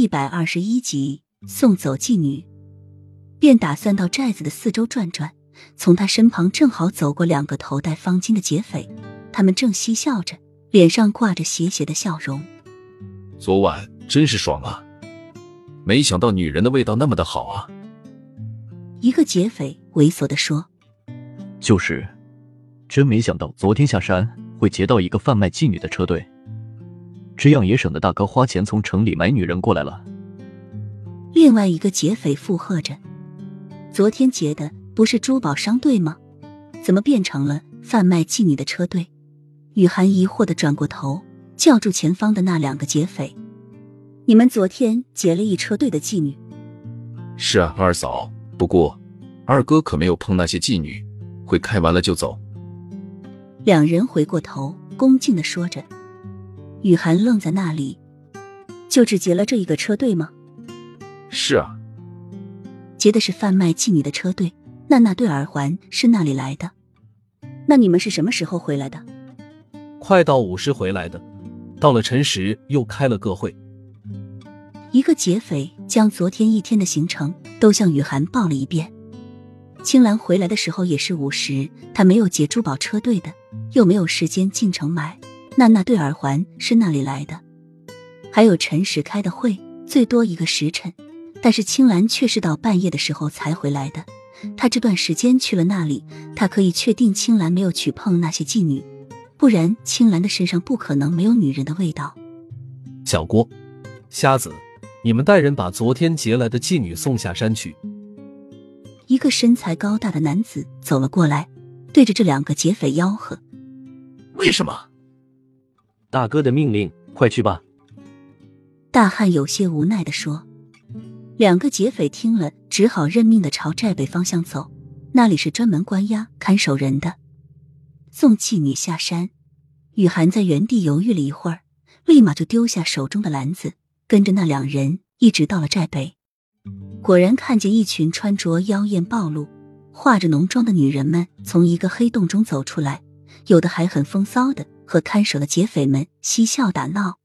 一百二十一集，送走妓女，便打算到寨子的四周转转。从他身旁正好走过两个头戴方巾的劫匪，他们正嬉笑着，脸上挂着邪邪的笑容。昨晚真是爽啊！没想到女人的味道那么的好啊！一个劫匪猥琐的说：“就是，真没想到昨天下山会劫到一个贩卖妓女的车队。”这样也省得大哥花钱从城里买女人过来了。另外一个劫匪附和着：“昨天劫的不是珠宝商队吗？怎么变成了贩卖妓女的车队？”雨涵疑惑的转过头，叫住前方的那两个劫匪：“你们昨天劫了一车队的妓女？”“是啊，二嫂。不过，二哥可没有碰那些妓女，会开完了就走。”两人回过头，恭敬的说着。雨涵愣在那里，就只劫了这一个车队吗？是啊，劫的是贩卖妓女的车队。那那对耳环是哪里来的？那你们是什么时候回来的？快到午时回来的，到了辰时又开了个会。一个劫匪将昨天一天的行程都向雨涵报了一遍。青兰回来的时候也是午时，她没有劫珠宝车队的，又没有时间进城买。那那对耳环是那里来的？还有陈实开的会，最多一个时辰，但是青兰却是到半夜的时候才回来的。他这段时间去了那里，他可以确定青兰没有去碰那些妓女，不然青兰的身上不可能没有女人的味道。小郭，瞎子，你们带人把昨天劫来的妓女送下山去。一个身材高大的男子走了过来，对着这两个劫匪吆喝：“为什么？”大哥的命令，快去吧。大汉有些无奈的说。两个劫匪听了，只好认命的朝寨北方向走，那里是专门关押看守人的。送妓女下山，雨涵在原地犹豫了一会儿，立马就丢下手中的篮子，跟着那两人一直到了寨北。果然看见一群穿着妖艳暴露、化着浓妆的女人们从一个黑洞中走出来，有的还很风骚的。和看守的劫匪们嬉笑打闹。